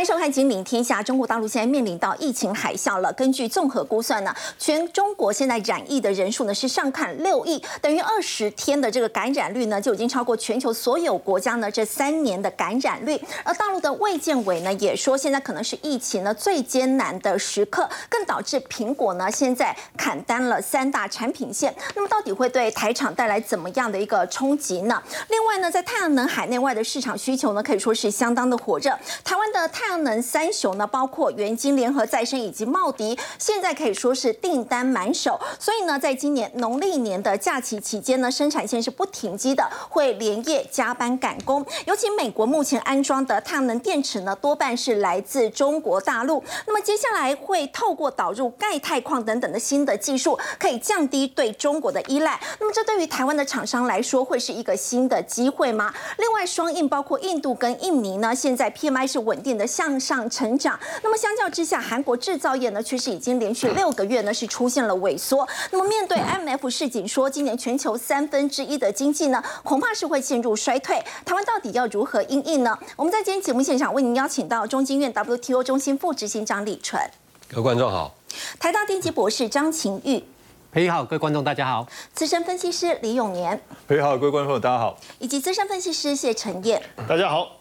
欢迎收看《金领天下》。中国大陆现在面临到疫情海啸了。根据综合估算呢，全中国现在染疫的人数呢是上看六亿，等于二十天的这个感染率呢就已经超过全球所有国家呢这三年的感染率。而大陆的卫健委呢也说，现在可能是疫情呢最艰难的时刻，更导致苹果呢现在砍单了三大产品线。那么到底会对台厂带来怎么样的一个冲击呢？另外呢，在太阳能海内外的市场需求呢可以说是相当的火热。台湾的太太阳能三雄呢，包括元晶、联合再生以及茂迪，现在可以说是订单满手。所以呢，在今年农历年的假期期间呢，生产线是不停机的，会连夜加班赶工。尤其美国目前安装的太阳能电池呢，多半是来自中国大陆。那么接下来会透过导入钙钛矿等等的新的技术，可以降低对中国的依赖。那么这对于台湾的厂商来说，会是一个新的机会吗？另外，双印包括印度跟印尼呢，现在 PMI 是稳定的向上成长。那么相较之下，韩国制造业呢，确实已经连续六个月呢是出现了萎缩。那么面对 MF 市警说，今年全球三分之一的经济呢，恐怕是会陷入衰退。台湾到底要如何应应呢？我们在今天节目现场为您邀请到中经院 WTO 中心副执行长李纯，各位观众好；台大电机博士张晴玉，裴宇好，各位观众大家好；资深分析师李永年，裴宇好，各位观众大家好；以及资深分析师谢陈燕，大家好。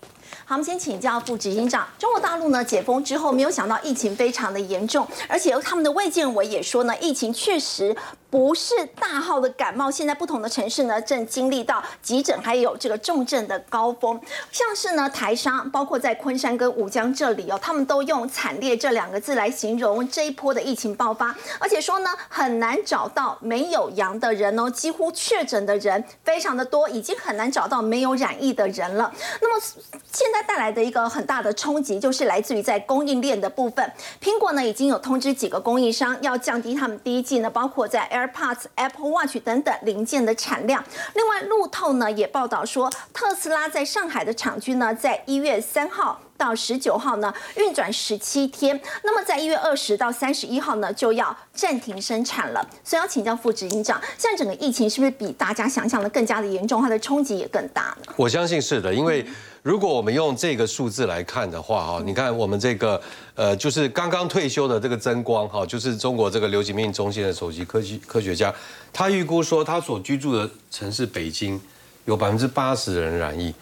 好，我们先请教副执行长。中国大陆呢解封之后，没有想到疫情非常的严重，而且他们的卫健委也说呢，疫情确实不是大号的感冒。现在不同的城市呢，正经历到急诊还有这个重症的高峰。像是呢台商，包括在昆山跟吴江这里哦，他们都用惨烈这两个字来形容这一波的疫情爆发，而且说呢很难找到没有阳的人哦，几乎确诊的人非常的多，已经很难找到没有染疫的人了。那么现在。带来的一个很大的冲击，就是来自于在供应链的部分。苹果呢已经有通知几个供应商要降低他们第一季呢，包括在 AirPods、Apple Watch 等等零件的产量。另外，路透呢也报道说，特斯拉在上海的厂区呢，在一月三号到十九号呢运转十七天，那么在一月二十到三十一号呢就要暂停生产了。所以要请教副执行长，现在整个疫情是不是比大家想象的更加的严重？它的冲击也更大呢？我相信是的，因为。如果我们用这个数字来看的话，哈，你看我们这个，呃，就是刚刚退休的这个曾光，哈，就是中国这个流行病中心的首席科技科学家，他预估说他所居住的城市北京有百分之八十的人染疫，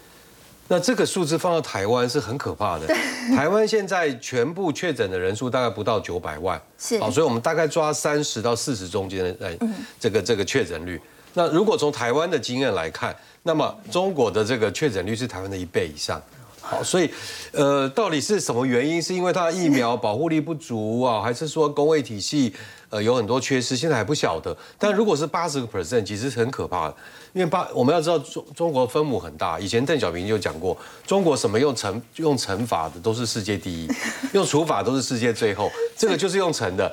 那这个数字放到台湾是很可怕的。台湾现在全部确诊的人数大概不到九百万，是，好，所以我们大概抓三十到四十中间的，哎，这个这个确诊率。那如果从台湾的经验来看，那么中国的这个确诊率是台湾的一倍以上，好，所以，呃，到底是什么原因？是因为它疫苗保护力不足啊，还是说工卫体系呃有很多缺失？现在还不晓得。但如果是八十个 percent，其实是很可怕的，因为八我们要知道中中国分母很大。以前邓小平就讲过，中国什么用乘用乘法的都是世界第一，用除法都是世界最后。这个就是用乘的。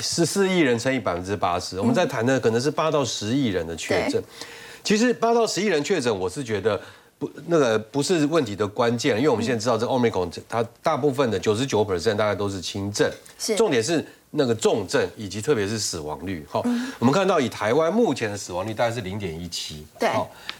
十四亿人乘以百分之八十，我们在谈的可能是八到十亿人的确诊。其实八到十亿人确诊，我是觉得不那个不是问题的关键，因为我们现在知道这 Omicron 它大部分的九十九 percent 大概都是轻症，重点是那个重症以及特别是死亡率。好，我们看到以台湾目前的死亡率大概是零点一七，对，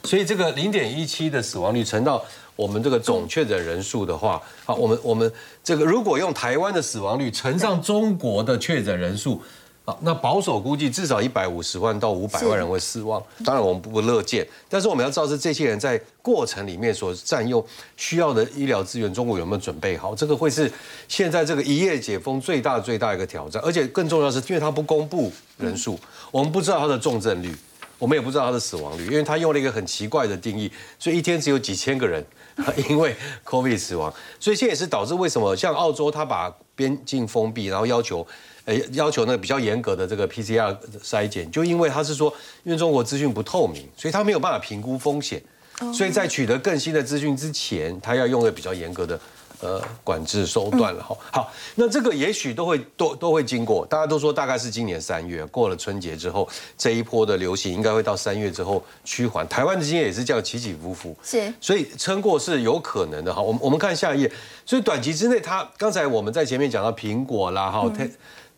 所以这个零点一七的死亡率乘到。我们这个总确诊人数的话，好，我们我们这个如果用台湾的死亡率乘上中国的确诊人数，啊，那保守估计至少一百五十万到五百万人会失望。当然我们不乐见，但是我们要知道是这些人在过程里面所占用需要的医疗资源，中国有没有准备好？这个会是现在这个一夜解封最大最大一个挑战。而且更重要是，因为他不公布人数，我们不知道他的重症率，我们也不知道他的死亡率，因为他用了一个很奇怪的定义，所以一天只有几千个人。因为 COVID 死亡，所以现在也是导致为什么像澳洲，他把边境封闭，然后要求，呃，要求那个比较严格的这个 PCR 筛检，就因为他是说，因为中国资讯不透明，所以他没有办法评估风险，所以在取得更新的资讯之前，他要用的比较严格的。呃，管制手段了哈。好，那这个也许都会都都会经过，大家都说大概是今年三月过了春节之后，这一波的流行应该会到三月之后趋缓。台湾的经验也是这样起起伏伏，是，所以撑过是有可能的哈。我们我们看下一页，所以短期之内，它刚才我们在前面讲到苹果啦哈，特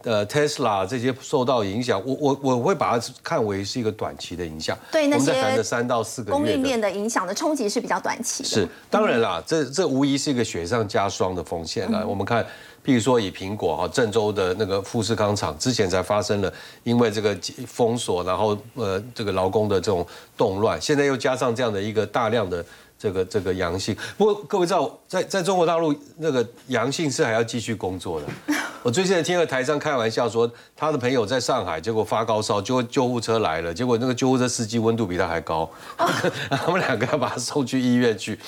呃 Tesla 这些受到影响，我我我会把它看为是一个短期的影响。对那些谈的三到四个月供应链的影响的冲击是比较短期的。是，当然啦，这这无疑是一个雪上加霜的风险了。我们看，譬如说以苹果哈，郑州的那个富士康厂之前才发生了，因为这个封锁，然后呃这个劳工的这种动乱，现在又加上这样的一个大量的这个这个阳性。不过各位知道，在在中国大陆那个阳性是还要继续工作的。我最近听了台上开玩笑说，他的朋友在上海，结果发高烧，结果救护车来了，结果那个救护车司机温度比他还高，他们两个要把他送去医院去。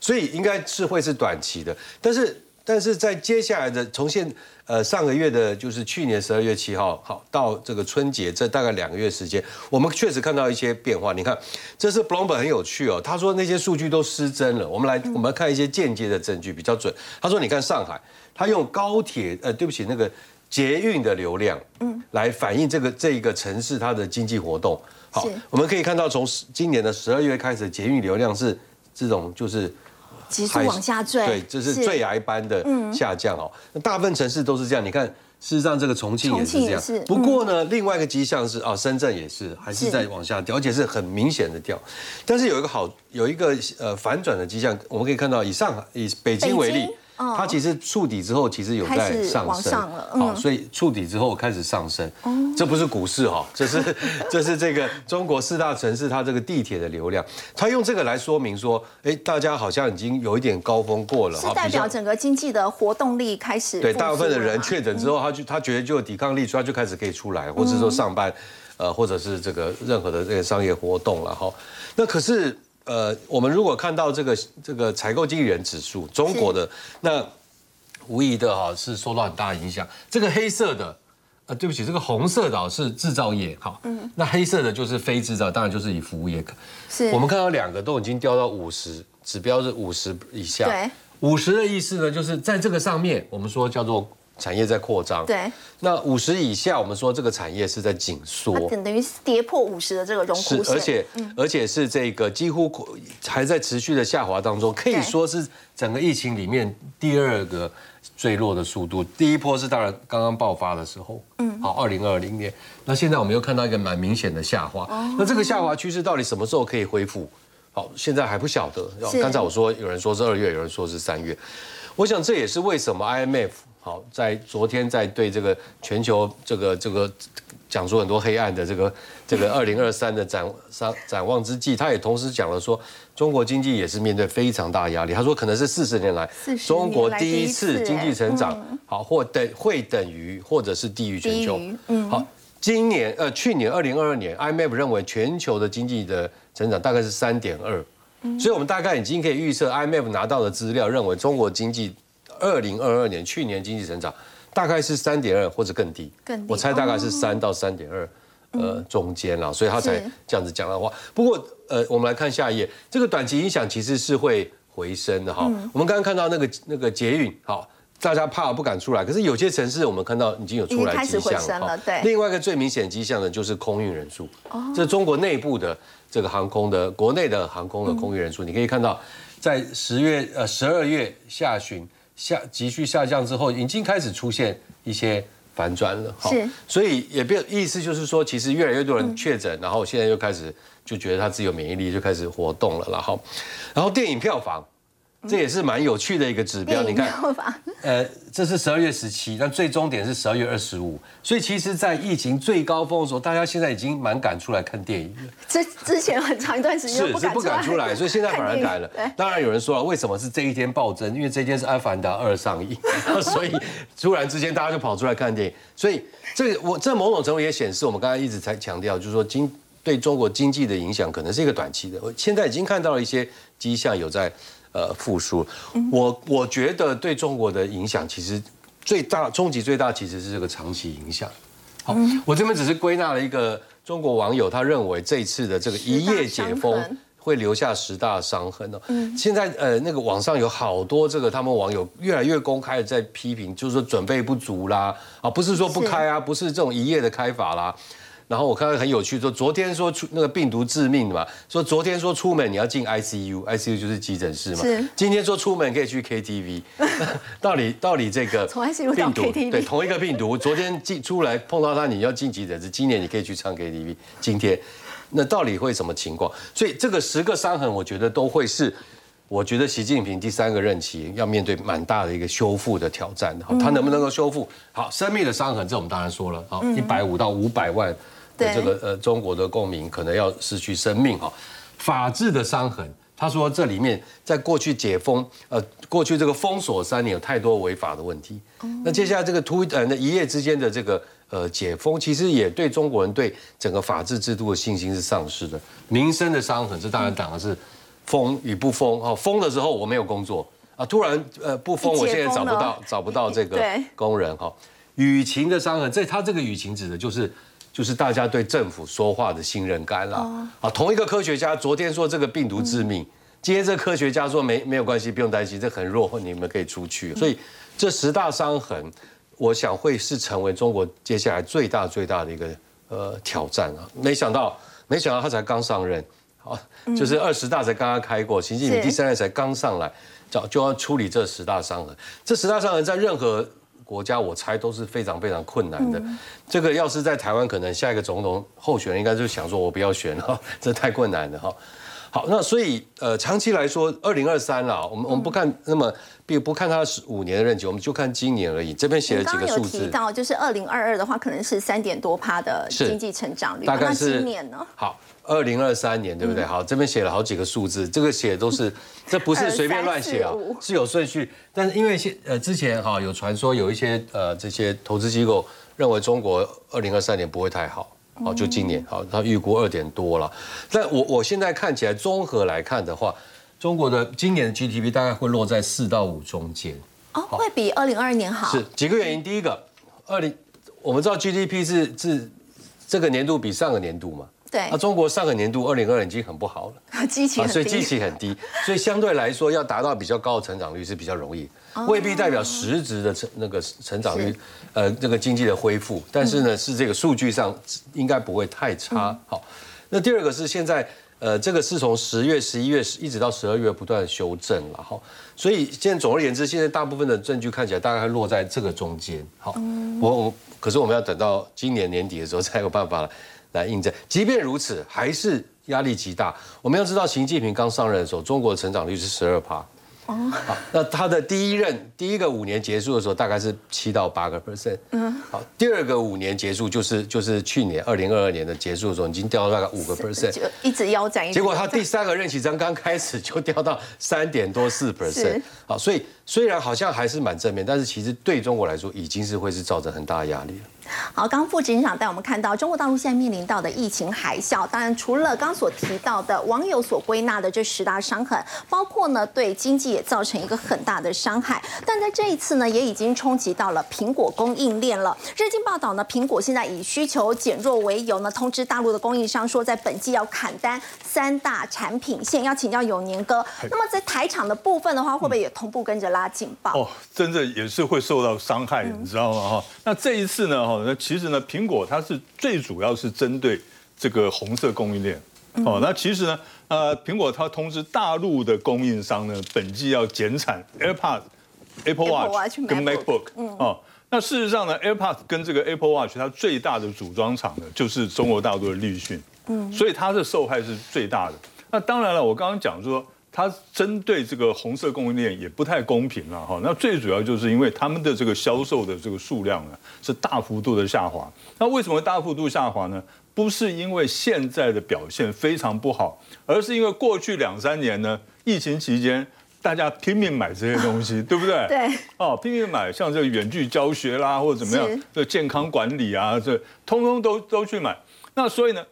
所以应该是会是短期的，但是但是在接下来的从现呃上个月的就是去年十二月七号好到这个春节这大概两个月时间，我们确实看到一些变化。你看，这是 Bloomberg 很有趣哦，他说那些数据都失真了。我们来我们来看一些间接的证据比较准。他说你看上海，他用高铁呃对不起那个捷运的流量，嗯，来反映这个这一个城市它的经济活动。好，我们可以看到从今年的十二月开始，捷运流量是这种就是。急速往下坠，对，这是坠崖般的下降哦。那大部分城市都是这样，你看，事实上这个重庆也是这样。不过呢，另外一个迹象是啊，深圳也是还是在往下掉，而且是很明显的掉。但是有一个好，有一个呃反转的迹象，我们可以看到，以上海以北京为例。它其实触底之后，其实有在上升，好，所以触底之后开始上升。这不是股市哈，这是 这是这个中国四大城市它这个地铁的流量，它用这个来说明说，哎，大家好像已经有一点高峰过了，是代表整个经济的活动力开始。对，大部分的人确诊之后，他就他觉得就有抵抗力，所以他就开始可以出来，或者说上班，呃，或者是这个任何的这个商业活动了哈。那可是。呃，我们如果看到这个这个采购经理人指数，中国的那无疑的哈是受到很大影响。这个黑色的，呃，对不起，这个红色的是制造业，哈，嗯，那黑色的就是非制造，当然就是以服务业。是，我们看到两个都已经掉到五十，指标是五十以下。对，五十的意思呢，就是在这个上面，我们说叫做。产业在扩张，对。那五十以下，我们说这个产业是在紧缩，等等于跌破五十的这个荣枯线，而且而且是这个几乎还在持续的下滑当中，可以说是整个疫情里面第二个坠落的速度。第一波是当然刚刚爆发的时候，嗯，好，二零二零年。那现在我们又看到一个蛮明显的下滑，那这个下滑趋势到底什么时候可以恢复？好，现在还不晓得。刚才我说有人说是二月，有人说是三月，我想这也是为什么 IMF。好，在昨天在对这个全球这个这个讲出很多黑暗的这个这个二零二三的展展展望之际，他也同时讲了说，中国经济也是面对非常大压力。他说可能是四十年来中国第一次经济成长好或等会等于或者是低于全球。嗯，好，今年呃去年二零二二年，IMF 认为全球的经济的成长大概是三点二，所以我们大概已经可以预测 IMF 拿到的资料认为中国经济。二零二二年去年经济成长大概是三点二或者更低，更低，我猜大概是三到三点二，呃，中间了，所以他才这样子讲的话。不过，呃，我们来看下一页，这个短期影响其实是会回升的哈。我们刚刚看到那个那个捷运，好，大家怕不敢出来，可是有些城市我们看到已经有出来迹象了。对，另外一个最明显迹象呢，就是空运人数，这中国内部的这个航空的国内的航空的空运人数，你可以看到在十月呃十二月下旬。下急剧下降之后，已经开始出现一些反转了。是，所以也变意思就是说，其实越来越多人确诊，然后现在又开始就觉得他自己有免疫力，就开始活动了。然后，然后电影票房。这也是蛮有趣的一个指标，你看，呃，这是十二月十七，但最终点是十二月二十五，所以其实，在疫情最高峰的时候，大家现在已经蛮敢出来看电影了。这之前很长一段时间是是不敢出来，所以现在反而改了。当然有人说了，为什么是这一天暴增？因为这一天是《阿凡达二》上映，所以突然之间大家就跑出来看电影。所以这我这某种程度也显示，我们刚才一直在强调，就是说经对中国经济的影响可能是一个短期的。我现在已经看到了一些迹象有在。呃，复苏，我我觉得对中国的影响其实最大冲击最大，其实是这个长期影响。好，我这边只是归纳了一个中国网友，他认为这次的这个一夜解封会留下十大伤痕哦。嗯，现在呃，那个网上有好多这个他们网友越来越公开的在批评，就是说准备不足啦，啊，不是说不开啊，不是这种一夜的开法啦。然后我看到很有趣，说昨天说出那个病毒致命的嘛，说昨天说出门你要进 ICU，ICU 就是急诊室嘛。是今天说出门可以去 KTV，到底到底这个 从 ICU 到病毒 KTV 对同一个病毒，昨天进出来碰到它你要进急诊室，今年你可以去唱 KTV，今天那到底会什么情况？所以这个十个伤痕，我觉得都会是。我觉得习近平第三个任期要面对蛮大的一个修复的挑战，好，他能不能够修复好生命的伤痕？这我们当然说了，好，一百五到五百万这个呃中国的公民可能要失去生命哈。法治的伤痕，他说这里面在过去解封呃过去这个封锁三年有太多违法的问题，那接下来这个突呃那一夜之间的这个呃解封，其实也对中国人对整个法治制度的信心是丧失的，民生的伤痕，这当然讲的是。封与不封哈，封的时候我没有工作啊，突然呃不封，我现在找不到找不到这个工人哈。雨情的伤痕，这他这个雨情指的就是就是大家对政府说话的信任感了啊。同一个科学家昨天说这个病毒致命，今天这科学家说没没有关系，不用担心，这很弱，你们可以出去。所以这十大伤痕，我想会是成为中国接下来最大最大的一个呃挑战啊。没想到没想到他才刚上任。好，就是二十大才刚刚开过，习近平第三任才刚上来，就就要处理这十大伤痕。这十大伤痕在任何国家，我猜都是非常非常困难的。这个要是在台湾，可能下一个总统候选人应该就想说，我不要选了，这太困难了哈。好，那所以呃，长期来说，二零二三啦，我们我们不看那么，并不看他是五年的任期，我们就看今年而已。这边写了几个数字，提到就是二零二二的话，可能是三点多趴的经济成长率，大概是今年呢？好。二零二三年对不对？好，这边写了好几个数字，这个写都是，这不是随便乱写啊，是有顺序。但是因为现呃之前哈有传说有一些呃这些投资机构认为中国二零二三年不会太好，好就今年好，他预估二点多了。但我我现在看起来综合来看的话，中国的今年的 GDP 大概会落在四到五中间。哦，会比二零二二年好。是几个原因，第一个，二零我们知道 GDP 是是这个年度比上个年度嘛。对，那中国上个年度二零二零已经很不好了，基期很低，所以基期很低，所以相对来说要达到比较高的成长率是比较容易，未必代表实质的成那个成长率，呃，这个经济的恢复，但是呢，是这个数据上应该不会太差。好，那第二个是现在，呃，这个是从十月、十一月一直到十二月不断修正了。哈，所以现在总而言之，现在大部分的证据看起来大概落在这个中间。好，我我可是我们要等到今年年底的时候才有办法了。来印证，即便如此，还是压力极大。我们要知道，习近平刚上任的时候，中国的成长率是十二趴。哦，好，那他的第一任第一个五年结束的时候，大概是七到八个 percent。嗯，好，第二个五年结束就是就是去年二零二二年的结束的时候，已经掉到大概五个 percent，就一直腰斩。结果他第三个任期刚刚开始就掉到三点多四 percent。好，所以虽然好像还是蛮正面，但是其实对中国来说，已经是会是造成很大的压力了。好，刚副执行长带我们看到中国大陆现在面临到的疫情海啸，当然除了刚所提到的网友所归纳的这十大伤痕，包括呢对经济也造成一个很大的伤害，但在这一次呢也已经冲击到了苹果供应链了。日经报道呢，苹果现在以需求减弱为由呢，通知大陆的供应商说，在本季要砍单三大产品线。要请教永年哥，那么在台厂的部分的话，会不会也同步跟着拉警报？哦，真的也是会受到伤害，你知道吗？哈，那这一次呢？哈。那其实呢，苹果它是最主要是针对这个红色供应链哦。那其实呢，呃，苹果它通知大陆的供应商呢，本季要减产 AirPods、Apple Watch 跟 MacBook 哦。那事实上呢，AirPods 跟这个 Apple Watch 它最大的组装厂呢，就是中国大陆的立讯，嗯，所以它的受害是最大的。那当然了，我刚刚讲说。它针对这个红色供应链也不太公平了哈。那最主要就是因为他们的这个销售的这个数量呢是大幅度的下滑。那为什么大幅度下滑呢？不是因为现在的表现非常不好，而是因为过去两三年呢，疫情期间大家拼命买这些东西，对不对？对。哦，拼命买，像这个远距教学啦，或者怎么样，这健康管理啊，这通通都都去买。那所以呢？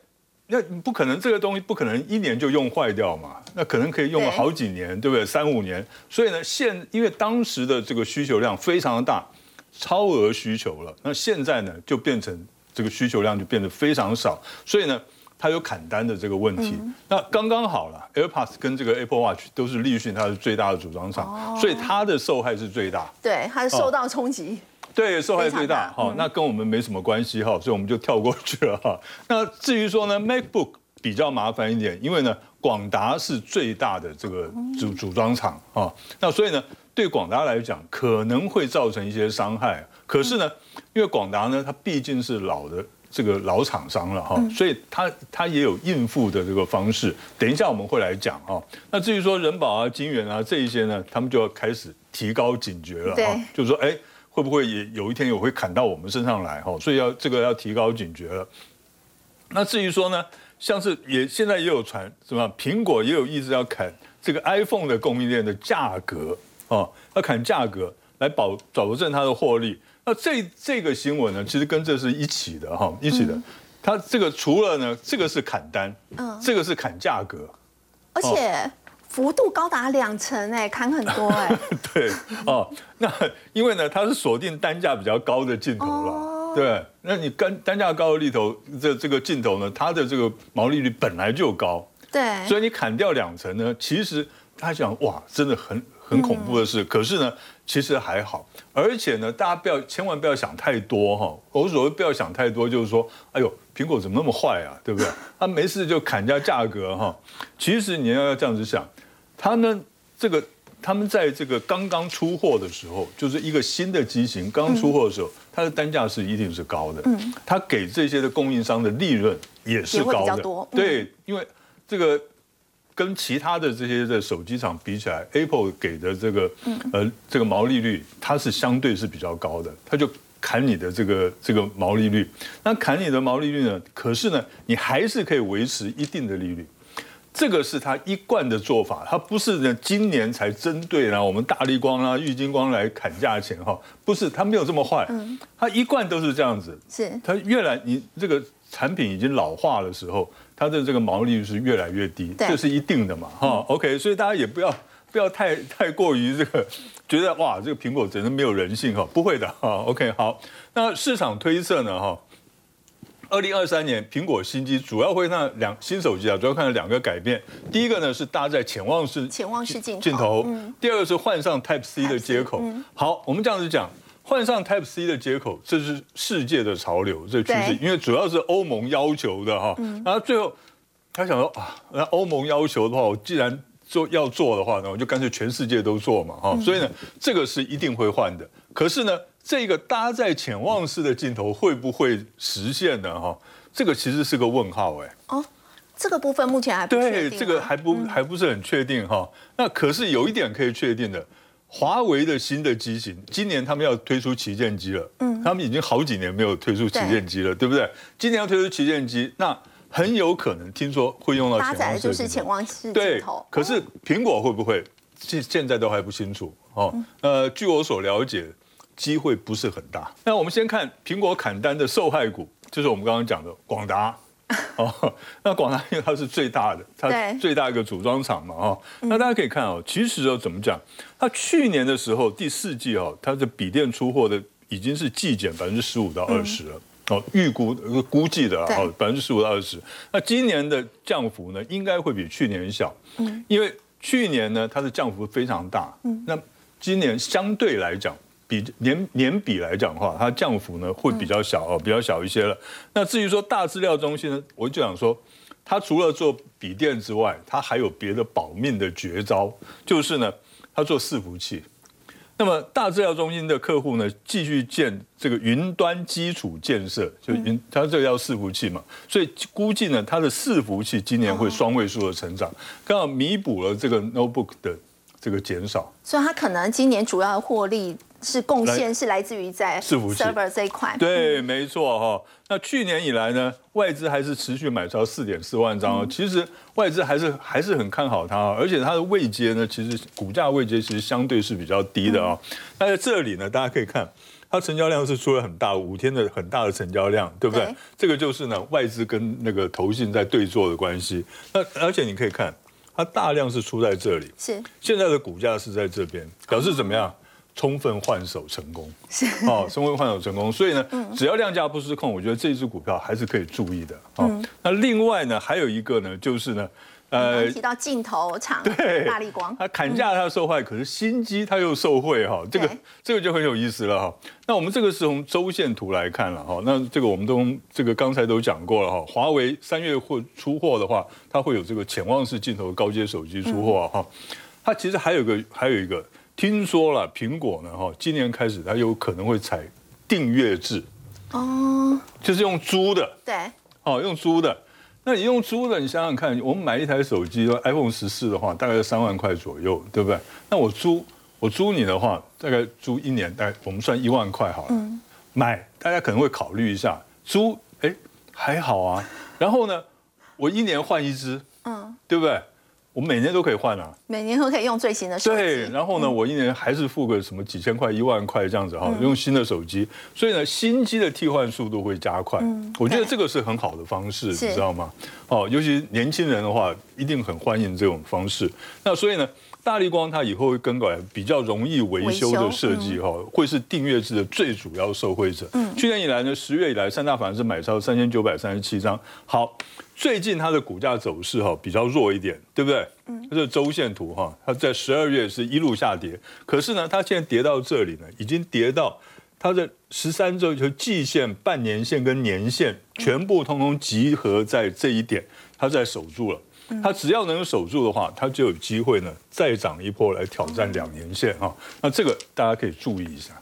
那不可能，这个东西不可能一年就用坏掉嘛？那可能可以用了好几年，对不对？三五年。所以呢，现因为当时的这个需求量非常的大，超额需求了。那现在呢，就变成这个需求量就变得非常少，所以呢，它有砍单的这个问题。那刚刚好了，AirPods 跟这个 Apple Watch 都是立讯它是最大的组装厂，所以它的受害是最大。对，它受到冲击。对，受害最大。好，那跟我们没什么关系哈，所以我们就跳过去了哈。那至于说呢，MacBook 比较麻烦一点，因为呢，广达是最大的这个组组装厂啊，那所以呢，对广达来讲可能会造成一些伤害。可是呢，因为广达呢，它毕竟是老的这个老厂商了哈，所以它它也有应付的这个方式。等一下我们会来讲哈。那至于说人保啊、金源啊这一些呢，他们就要开始提高警觉了哈，就是说哎。会不会也有一天也会砍到我们身上来哈？所以要这个要提高警觉了。那至于说呢，像是也现在也有传什么，苹果也有意思要砍这个 iPhone 的供应链的价格哦，要砍价格来保保证它的获利。那这这个新闻呢，其实跟这是一起的哈，一起的。它这个除了呢，这个是砍单，嗯这个是砍价格。而且幅度高达两成，哎，砍很多，哎，对哦，那因为呢，它是锁定单价比较高的镜头了，哦。对，那你单单价高的镜头，这这个镜头呢，它的这个毛利率本来就高，对，所以你砍掉两成呢，其实他想哇，真的很很恐怖的事，可是呢，其实还好，而且呢，大家不要千万不要想太多哈，我所谓不要想太多，就是说，哎呦，苹果怎么那么坏啊，对不对？他没事就砍价价格哈，其实你要要这样子想，他们这个他们在这个刚刚出货的时候，就是一个新的机型刚出货的时候，它的单价是一定是高的，嗯，它给这些的供应商的利润也是高的，对，因为这个跟其他的这些的手机厂比起来，Apple 给的这个呃这个毛利率，它是相对是比较高的，它就砍你的这个这个毛利率。那砍你的毛利率呢？可是呢，你还是可以维持一定的利率。这个是他一贯的做法，他不是呢今年才针对呢我们大力光啊、玉金光来砍价钱哈，不是，他没有这么坏，他一贯都是这样子。是他越来你这个产品已经老化的时候，它的这个毛利率是越来越低，这是一定的嘛，哈、OK，所以大家也不要不要太太过于这个觉得哇，这个苹果真的没有人性哈，不会的哈，OK，好，那市场推测呢哈。二零二三年，苹果新机主要会看两新手机啊，主要看两个改变。第一个呢是搭载潜望式潜望式镜头镜头，第二个是换上 Type C 的接口。好，我们这样子讲，换上 Type C 的接口，这是世界的潮流，这趋势，因为主要是欧盟要求的哈。然后最后他想说啊，那欧盟要求的话，我既然做要做的话呢，我就干脆全世界都做嘛哈。所以呢，这个是一定会换的。可是呢，这个搭载潜望式的镜头会不会实现呢？哈，这个其实是个问号哎。哦，这个部分目前还不确对，定啊这个还不、还不是很确定哈。那可是有一点可以确定的，华为的新的机型，今年他们要推出旗舰机了。嗯，他们已经好几年没有推出旗舰机了，对不对？今年要推出旗舰机，那很有可能听说会用到搭载就是潜望式镜对头，，可是苹果会不会？现现在都还不清楚哦。呃，据我所了解，机会不是很大。那我们先看苹果砍单的受害股，就是我们刚刚讲的广达。哦，那广达因为它是最大的，它最大一个组装厂嘛，哦，那大家可以看哦，其实哦怎么讲，它去年的时候第四季哦，它的笔电出货的已经是季减百分之十五到二十了。哦，预估呃估计的哦，百分之十五到二十。那今年的降幅呢，应该会比去年小，嗯，因为去年呢它的降幅非常大，嗯，那今年相对来讲，比年年比来讲的话，它降幅呢会比较小哦，比较小一些了。那至于说大资料中心呢，我就想说，它除了做笔电之外，它还有别的保命的绝招，就是呢，它做伺服器。那么大资料中心的客户呢，继续建这个云端基础建设，就云，它这个叫伺服器嘛，所以估计呢，它的伺服器今年会双位数的成长，刚好弥补了这个 notebook 的这个减少。所以它可能今年主要的获利是贡献是来自于在 server 这一块。对，没错哈。那去年以来呢，外资还是持续买超四点四万张哦。其实外资还是还是很看好它哦，而且它的位阶呢，其实股价位阶其实相对是比较低的啊。那在这里呢，大家可以看。它成交量是出了很大五天的很大的成交量，对不对？对这个就是呢外资跟那个投信在对坐的关系。那而且你可以看，它大量是出在这里，是现在的股价是在这边，表示怎么样？充分换手成功，是哦，充分换手成功。所以呢，只要量价不失控，我觉得这只股票还是可以注意的。哦，那另外呢，还有一个呢，就是呢，呃，提到镜头厂对大力光，它砍价它受害，可是新机它又受惠哈，这个这个就很有意思了哈。那我们这个是从周线图来看了哈，那这个我们都这个刚才都讲过了哈。华为三月货出货的话，它会有这个潜望式镜头高阶手机出货哈。它其实还有个还有一个，听说了苹果呢哈，今年开始它有可能会采订阅制哦，就是用租的对，哦用租的。那你用租的，你想想看，我们买一台手机，iPhone 十四的话，大概三万块左右，对不对？那我租，我租你的话，大概租一年，大概我们算一万块好了。买，大家可能会考虑一下，租，哎，还好啊。然后呢，我一年换一只，嗯，对不对？我每年都可以换啊，每年都可以用最新的手机。对，然后呢，我一年还是付个什么几千块、一万块这样子哈，用新的手机，所以呢，新机的替换速度会加快。嗯我觉得这个是很好的方式，你知道吗？哦，尤其年轻人的话，一定很欢迎这种方式。那所以呢？大力光它以后会更改比较容易维修的设计哈，会是订阅制的最主要受惠者。嗯，去年以来呢，十月以来三大法人是买超三千九百三十七张。好，最近它的股价走势哈比较弱一点，对不对？嗯，这是周线图哈，它在十二月是一路下跌，可是呢，它现在跌到这里呢，已经跌到它的十三周就季线、半年线跟年线全部通通集合在这一点，它在守住了。它只要能守住的话，它就有机会呢，再涨一波来挑战两年线哈。那这个大家可以注意一下。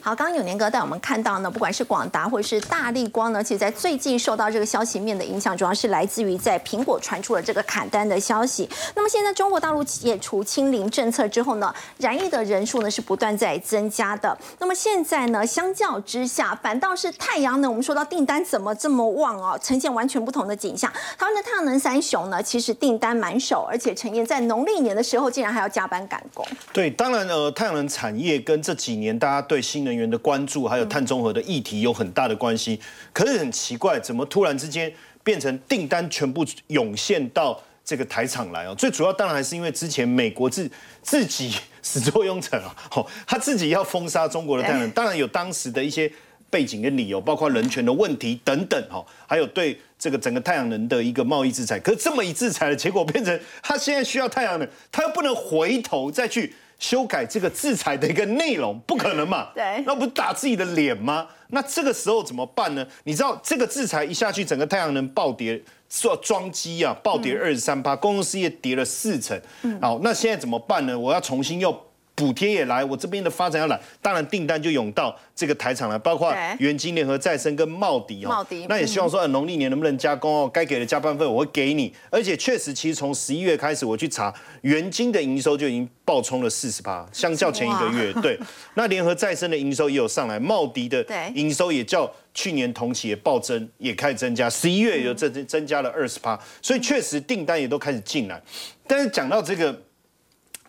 好，刚刚永年哥带我们看到呢，不管是广达或者是大力光呢，其实在最近受到这个消息面的影响，主要是来自于在苹果传出了这个砍单的消息。那么现在中国大陆解除清零政策之后呢，染疫的人数呢是不断在增加的。那么现在呢，相较之下，反倒是太阳能，我们说到订单怎么这么旺哦，呈现完全不同的景象。台湾的太阳能三雄呢，其实订单满手，而且陈燕在农历年的时候竟然还要加班赶工。对，当然呃，太阳能产业跟这几年大家对新能源的关注，还有碳中和的议题有很大的关系。可是很奇怪，怎么突然之间变成订单全部涌现到这个台厂来哦？最主要当然还是因为之前美国自自己 始作俑者啊，哦，他自己要封杀中国的太阳能，当然有当时的一些背景跟理由，包括人权的问题等等哈，还有对这个整个太阳能的一个贸易制裁。可是这么一制裁的结果，变成他现在需要太阳能，他又不能回头再去。修改这个制裁的一个内容，不可能嘛？对，那不是打自己的脸吗？那这个时候怎么办呢？你知道这个制裁一下去，整个太阳能暴跌，做装机啊暴跌二十三趴，公用事业跌了四成。好，那现在怎么办呢？我要重新又。补贴也来，我这边的发展要来，当然订单就涌到这个台厂来，包括元金联合再生跟茂迪哦。茂迪，那也希望说，农历年能不能加工哦？该给的加班费我会给你，而且确实，其实从十一月开始我去查，元金的营收就已经爆冲了四十八，相较前一个月。对，那联合再生的营收也有上来，茂迪的营收也较去年同期也暴增，也开始增加，十一月也有增增加了二十趴，所以确实订单也都开始进来。但是讲到这个。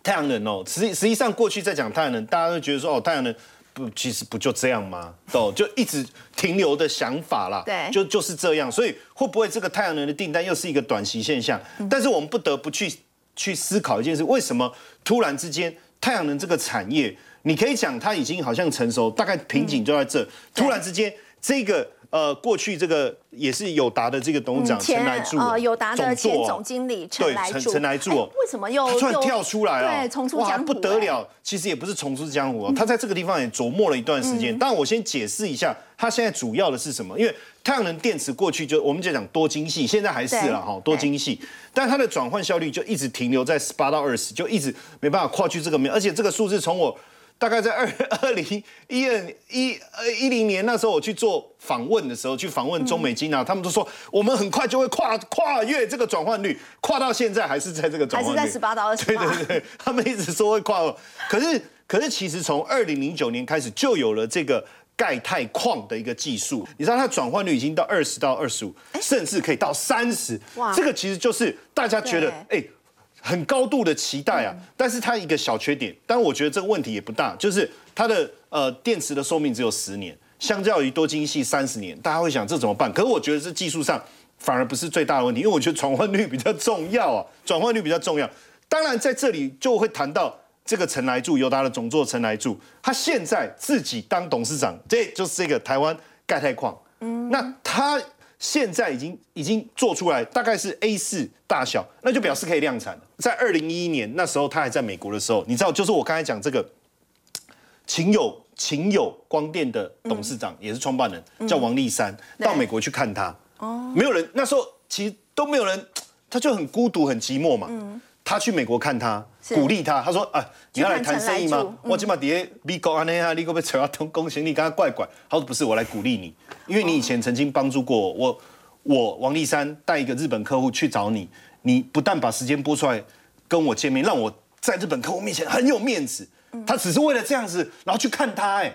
太阳能哦，实实际上过去在讲太阳能，大家都觉得说哦，太阳能不其实不就这样吗？哦，就一直停留的想法啦，对，就就是这样。所以会不会这个太阳能的订单又是一个短期现象？但是我们不得不去去思考一件事：为什么突然之间太阳能这个产业，你可以讲它已经好像成熟，大概瓶颈就在这，突然之间这个。呃，过去这个也是友达的这个董事长陈来柱，呃，友达的前总经理陈来柱，陈来柱，为什么又突然跳出来了？对，重出江湖，不得了！其实也不是重出江湖，他在这个地方也琢磨了一段时间。但我先解释一下，他现在主要的是什么？因为太阳能电池过去就我们就讲多精细，现在还是了哈，多精细，但它的转换效率就一直停留在十八到二十，就一直没办法跨去这个面，而且这个数字从我。大概在二 二零一二一呃一零年那时候，我去做访问的时候，去访问中美金啊，他们都说我们很快就会跨跨越这个转换率，跨到现在还是在这个转换率，还是在十八到二十。对对对，他们一直说会跨，可是可是其实从二零零九年开始就有了这个钙钛矿的一个技术，你知道它转换率已经到二十到二十五，甚至可以到三十。哇，这个其实就是大家觉得哎。很高度的期待啊，但是它一个小缺点，但我觉得这个问题也不大，就是它的呃电池的寿命只有十年，相较于多晶系三十年，大家会想这怎么办？可是我觉得这技术上反而不是最大的问题，因为我觉得转换率比较重要啊，转换率比较重要。当然在这里就会谈到这个陈来柱，由他的总座陈来柱，他现在自己当董事长，这就是这个台湾钙钛矿，嗯，那他。现在已经已经做出来，大概是 A 四大小，那就表示可以量产了。在二零一一年那时候，他还在美国的时候，你知道，就是我刚才讲这个秦友秦友光电的董事长，也是创办人，叫王立山，到美国去看他。哦，没有人那时候其实都没有人，他就很孤独很寂寞嘛。他去美国看他，鼓励他，他说：“啊，你要来谈生意吗？我起码底下美国安尼啊，你可不可以找到通公行李？跟他怪怪。”他说：“不是，我来鼓励你，因为你以前曾经帮助过我。我我王立山带一个日本客户去找你，你不但把时间拨出来跟我见面，让我在日本客户面前很有面子。他只是为了这样子，然后去看他，哎，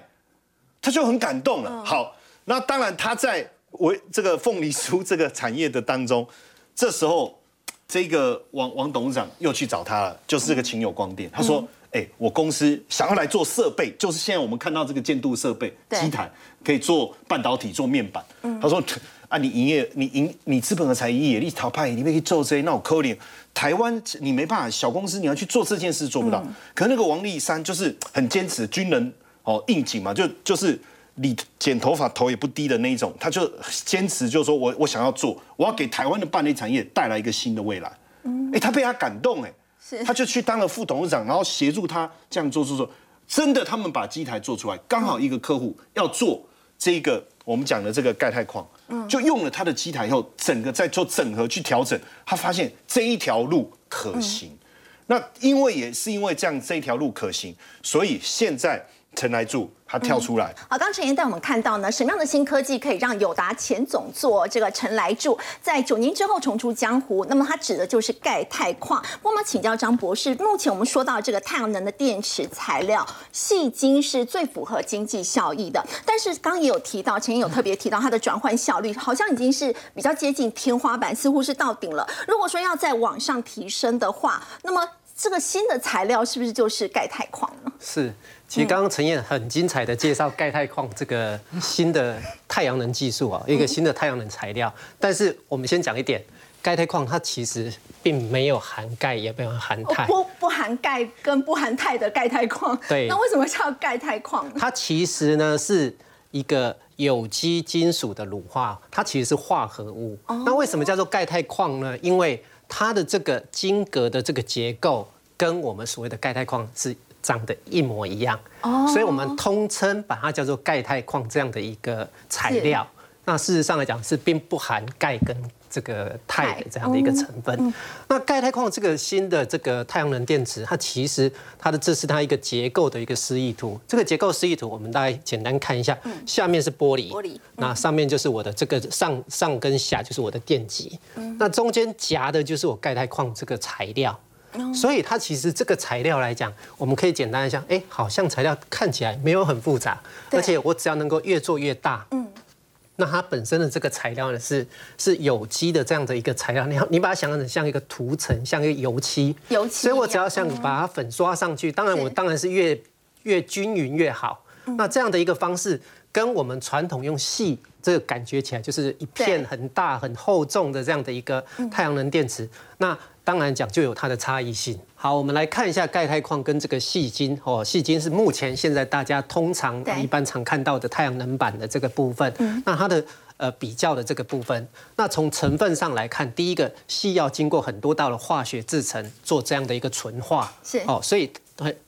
他就很感动了。好，那当然他在为这个凤梨酥这个产业的当中，这时候。”这个王王董事长又去找他了，就是这个秦友光电。他说：“哎，我公司想要来做设备，就是现在我们看到这个建度设备机台，可以做半导体、做面板。”他说：“啊，你营业，你营你资本和财业力淘派，你可以做这些，那我扣你。台湾你没办法，小公司你要去做这件事做不到。可那个王立山就是很坚持，军人哦应景嘛，就就是。”理剪头发头也不低的那一种，他就坚持，就是说我我想要做，我要给台湾的半导体产业带来一个新的未来。嗯，哎，他被他感动，哎，是，他就去当了副董事长，然后协助他这样做做做，真的，他们把机台做出来，刚好一个客户要做这个我们讲的这个钙钛矿，嗯，就用了他的机台以后，整个在做整合去调整，他发现这一条路可行。那因为也是因为这样这一条路可行，所以现在。陈来柱他跳出来。好，刚陈岩带我们看到呢，什么样的新科技可以让友达前总座这个陈来柱在九年之后重出江湖？那么他指的就是钙钛矿。我们请教张博士，目前我们说到这个太阳能的电池材料，细晶是最符合经济效益的。但是刚也有提到，陈岩有特别提到它的转换效率好像已经是比较接近天花板，似乎是到顶了。如果说要再往上提升的话，那么这个新的材料是不是就是钙钛矿呢？是。其实刚刚陈燕很精彩的介绍钙钛矿这个新的太阳能技术啊，一个新的太阳能材料。但是我们先讲一点，钙钛矿它其实并没有含钙，也没有含钛。不不含钙跟不含钛的钙钛矿。对。那为什么叫钙钛矿？它其实呢是一个有机金属的乳化，它其实是化合物。那为什么叫做钙钛矿呢？因为它的这个晶格的这个结构跟我们所谓的钙钛矿是。长得一模一样，哦所以我们通称把它叫做钙钛矿这样的一个材料。那事实上来讲是并不含钙跟这个钛的这样的一个成分。那钙钛矿这个新的这个太阳能电池，它其实它的这是它一个结构的一个示意图。这个结构示意图我们大概简单看一下，下面是玻璃，玻璃，那上面就是我的这个上上跟下就是我的电极，那中间夹的就是我钙钛矿这个材料。所以它其实这个材料来讲，我们可以简单一下，哎，好像材料看起来没有很复杂，而且我只要能够越做越大，嗯，那它本身的这个材料呢是是有机的这样的一个材料，你你把它想象成像一个涂层，像一个油漆，油漆，所以我只要想把它粉刷上去，当然我当然是越越均匀越好。那这样的一个方式，跟我们传统用细这个感觉起来就是一片很大很厚重的这样的一个太阳能电池，那。当然讲就有它的差异性。好，我们来看一下钙钛矿跟这个细晶哦，细晶是目前现在大家通常一般常看到的太阳能板的这个部分。那它的呃比较的这个部分，那从成分上来看，第一个细要经过很多道的化学制成做这样的一个纯化。是哦，所以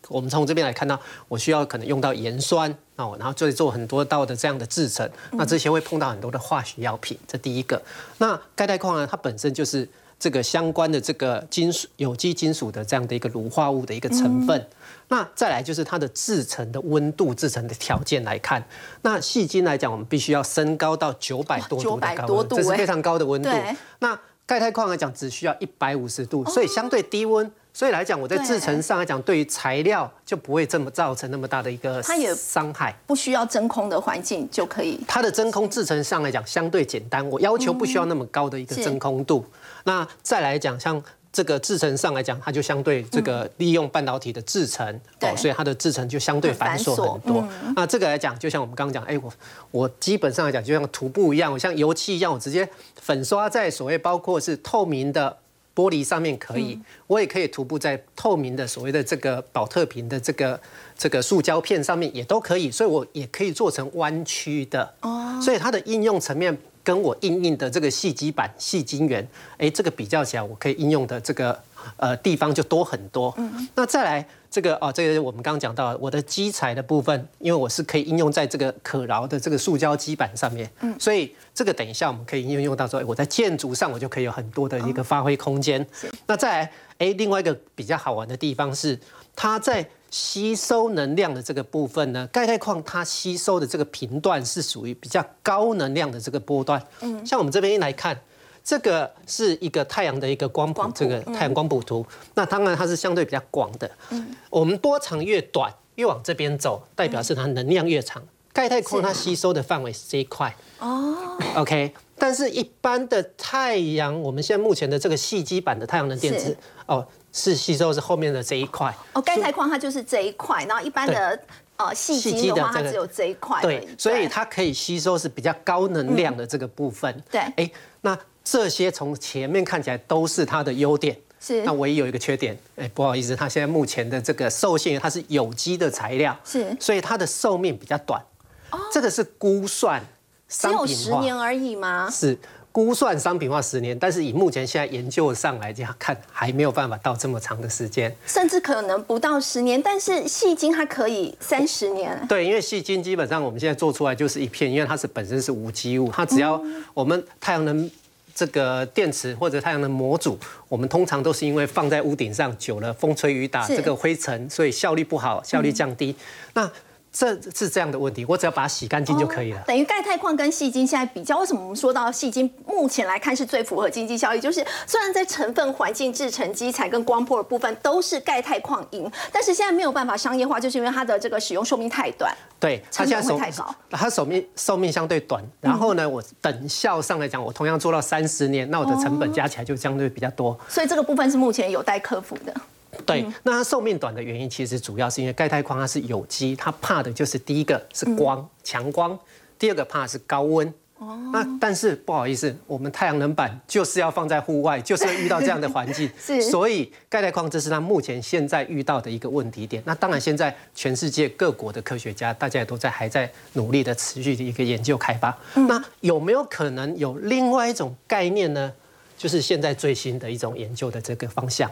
我们从这边来看到，我需要可能用到盐酸哦，然后再做很多道的这样的制成。那这些会碰到很多的化学药品，这第一个。那钙钛矿呢，它本身就是。这个相关的这个金属有机金属的这样的一个乳化物的一个成分，那再来就是它的制成的温度、制成的条件来看，那细晶来讲，我们必须要升高到九百多度的高温，这是非常高的温度。那钙钛矿来讲，只需要一百五十度，所以相对低温。所以来讲，我在制成上来讲，对于材料就不会这么造成那么大的一个它也伤害，不需要真空的环境就可以。它的真空制成上来讲相对简单，我要求不需要那么高的一个真空度。那再来讲，像这个制成上来讲，它就相对这个利用半导体的制成，哦，所以它的制成就相对繁琐很多。那这个来讲，就像我们刚刚讲，哎，我我基本上来讲，就像涂布一样，我像油漆一样，我直接粉刷在所谓包括是透明的。玻璃上面可以，我也可以涂布在透明的所谓的这个保特瓶的这个这个塑胶片上面，也都可以，所以我也可以做成弯曲的。哦，所以它的应用层面跟我应用的这个细基板、细晶圆，哎，这个比较起来，我可以应用的这个呃地方就多很多。嗯，那再来这个哦，这个我们刚刚讲到我的基材的部分，因为我是可以应用在这个可挠的这个塑胶基板上面，嗯，所以这个等一下我们可以应用到说，我在建筑上我就可以有很多的一个发挥空间。那再来，哎，另外一个比较好玩的地方是，它在吸收能量的这个部分呢，钙钛矿它吸收的这个频段是属于比较高能量的这个波段。嗯，像我们这边来看，这个是一个太阳的一个光谱，这个太阳光谱图。那当然它是相对比较广的。嗯，我们波长越短，越往这边走，代表是它能量越长。钙钛矿它吸收的范围是这一块。哦，OK。但是，一般的太阳，我们现在目前的这个细基板的太阳能电池，哦。是吸收是后面的这一块哦，钙钛矿它就是这一块，然后一般的呃细晶的话，它只有这一块。对，所以它可以吸收是比较高能量的这个部分。对，哎，那这些从前面看起来都是它的优点。是，那唯一有一个缺点，哎，不好意思，它现在目前的这个寿性，它是有机的材料，是，所以它的寿命比较短。哦，这个是估算，只有十年而已吗？是。估算商品化十年，但是以目前现在研究上来讲，看还没有办法到这么长的时间，甚至可能不到十年。但是细晶它可以三十年。对，因为细晶基本上我们现在做出来就是一片，因为它是本身是无机物，它只要我们太阳能这个电池或者太阳能模组，我们通常都是因为放在屋顶上久了，风吹雨打这个灰尘，所以效率不好，效率降低。那这是这样的问题，我只要把它洗干净就可以了。等于钙钛矿跟细晶现在比较，为什么我们说到细晶目前来看是最符合经济效益？就是虽然在成分、环境、制成、基材跟光波的部分都是钙钛矿赢，但是现在没有办法商业化，就是因为它的这个使用寿命太短。对，成本会太高。它寿命寿命相对短，然后呢，我等效上来讲，我同样做到三十年，那我的成本加起来就相对比较多。所以这个部分是目前有待克服的。对，那它寿命短的原因，其实主要是因为钙钛矿它是有机，它怕的就是第一个是光强光，第二个怕是高温。哦，那但是不好意思，我们太阳能板就是要放在户外，就是要遇到这样的环境，是，所以钙钛矿这是它目前现在遇到的一个问题点。那当然，现在全世界各国的科学家，大家也都在还在努力的持续的一个研究开发。那有没有可能有另外一种概念呢？就是现在最新的一种研究的这个方向，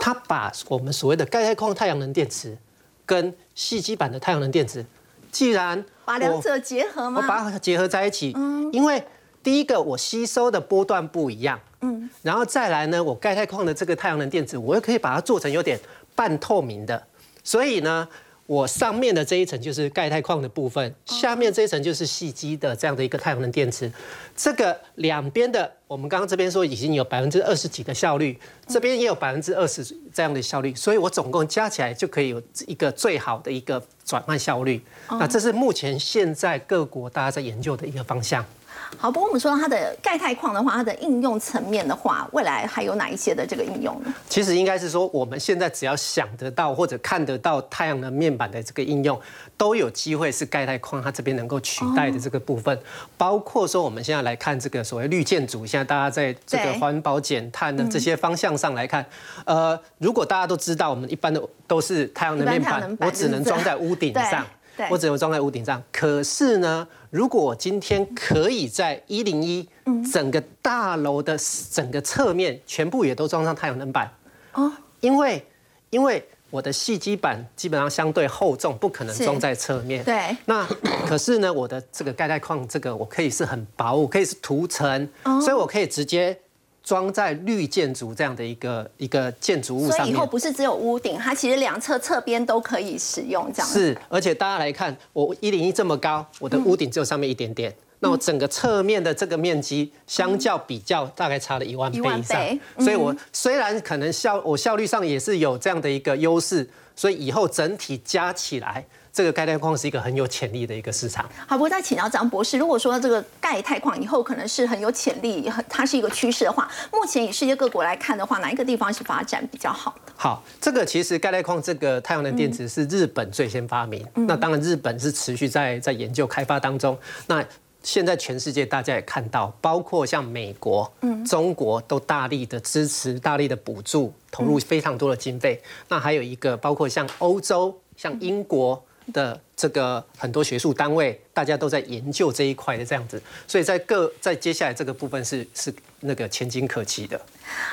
它把我们所谓的钙钛矿太阳能电池跟细基板的太阳能电池，既然把两者结合吗？我把它结合在一起，嗯，因为第一个我吸收的波段不一样，嗯，然后再来呢，我钙钛矿的这个太阳能电池，我又可以把它做成有点半透明的，所以呢。我上面的这一层就是钙钛矿的部分，下面这一层就是细基的这样的一个太阳能电池。这个两边的，我们刚刚这边说已经有百分之二十几的效率，这边也有百分之二十这样的效率，所以我总共加起来就可以有一个最好的一个转换效率。那这是目前现在各国大家在研究的一个方向。好，不过我们说它的钙钛矿的话，它的应用层面的话，未来还有哪一些的这个应用呢？其实应该是说，我们现在只要想得到或者看得到太阳能面板的这个应用，都有机会是钙钛矿它这边能够取代的这个部分。包括说我们现在来看这个所谓绿建筑，现在大家在这个环保减碳的这些方向上来看，呃，如果大家都知道，我们一般的都是太阳能面板，我只能装在屋顶上。我只能装在屋顶上。可是呢，如果我今天可以在一零一整个大楼的整个侧面全部也都装上太阳能板哦，因为因为我的细基板基本上相对厚重，不可能装在侧面。对。那可是呢，我的这个钙钛矿这个我可以是很薄，我可以是涂层，所以我可以直接。装在绿建筑这样的一个一个建筑物上面，所以以后不是只有屋顶，它其实两侧侧边都可以使用这样。是，而且大家来看，我一零一这么高，我的屋顶只有上面一点点，那我整个侧面的这个面积，相较比较大概差了一万倍以上。所以我虽然可能效我效率上也是有这样的一个优势，所以以后整体加起来。这个钙钛矿是一个很有潜力的一个市场。好，不过再请教张博士，如果说这个钙钛矿以后可能是很有潜力，它是一个趋势的话，目前以世界各国来看的话，哪一个地方是发展比较好的？好，这个其实钙钛矿这个太阳能电池是日本最先发明，那当然日本是持续在在研究开发当中。那现在全世界大家也看到，包括像美国、嗯中国都大力的支持、大力的补助，投入非常多的经费。那还有一个包括像欧洲、像英国。的这个很多学术单位，大家都在研究这一块的这样子，所以在各在接下来这个部分是是那个前景可期的。